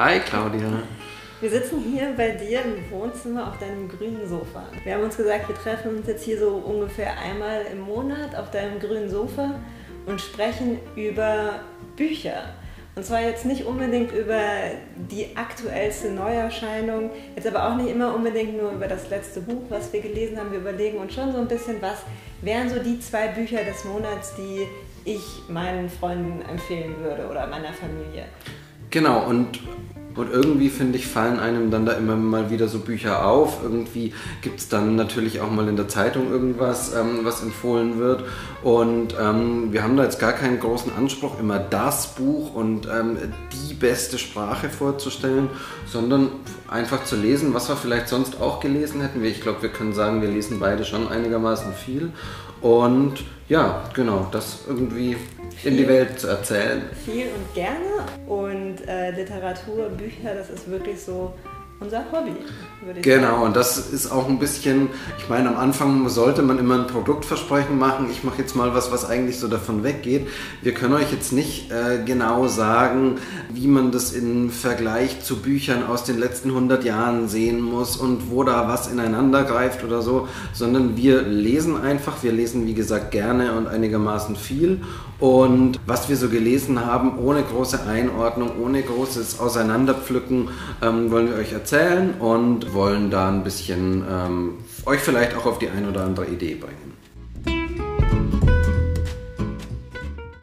Hi Claudia. Wir sitzen hier bei dir im Wohnzimmer auf deinem grünen Sofa. Wir haben uns gesagt, wir treffen uns jetzt hier so ungefähr einmal im Monat auf deinem grünen Sofa und sprechen über Bücher. Und zwar jetzt nicht unbedingt über die aktuellste Neuerscheinung, jetzt aber auch nicht immer unbedingt nur über das letzte Buch, was wir gelesen haben. Wir überlegen uns schon so ein bisschen, was wären so die zwei Bücher des Monats, die ich meinen Freunden empfehlen würde oder meiner Familie. Genau, und und irgendwie, finde ich, fallen einem dann da immer mal wieder so Bücher auf. Irgendwie gibt es dann natürlich auch mal in der Zeitung irgendwas, ähm, was empfohlen wird. Und ähm, wir haben da jetzt gar keinen großen Anspruch, immer das Buch und ähm, die beste Sprache vorzustellen, sondern einfach zu lesen, was wir vielleicht sonst auch gelesen hätten. Ich glaube, wir können sagen, wir lesen beide schon einigermaßen viel. Und ja, genau, das irgendwie in die Welt zu erzählen. Viel und gerne. Und äh, Literatur, Bücher, das ist wirklich so unser Hobby, genau, sagen. Und das ist auch ein bisschen, ich meine, am Anfang sollte man immer ein Produktversprechen machen. Ich mache jetzt mal was, was eigentlich so davon weggeht. Wir können euch jetzt nicht äh, genau sagen, wie man das im Vergleich zu Büchern aus den letzten 100 Jahren sehen muss und wo da was ineinander greift oder so, sondern wir lesen einfach. Wir lesen, wie gesagt, gerne und einigermaßen viel. Und was wir so gelesen haben, ohne große Einordnung, ohne großes Auseinanderpflücken, ähm, wollen wir euch erzählen erzählen und wollen da ein bisschen ähm, euch vielleicht auch auf die eine oder andere Idee bringen.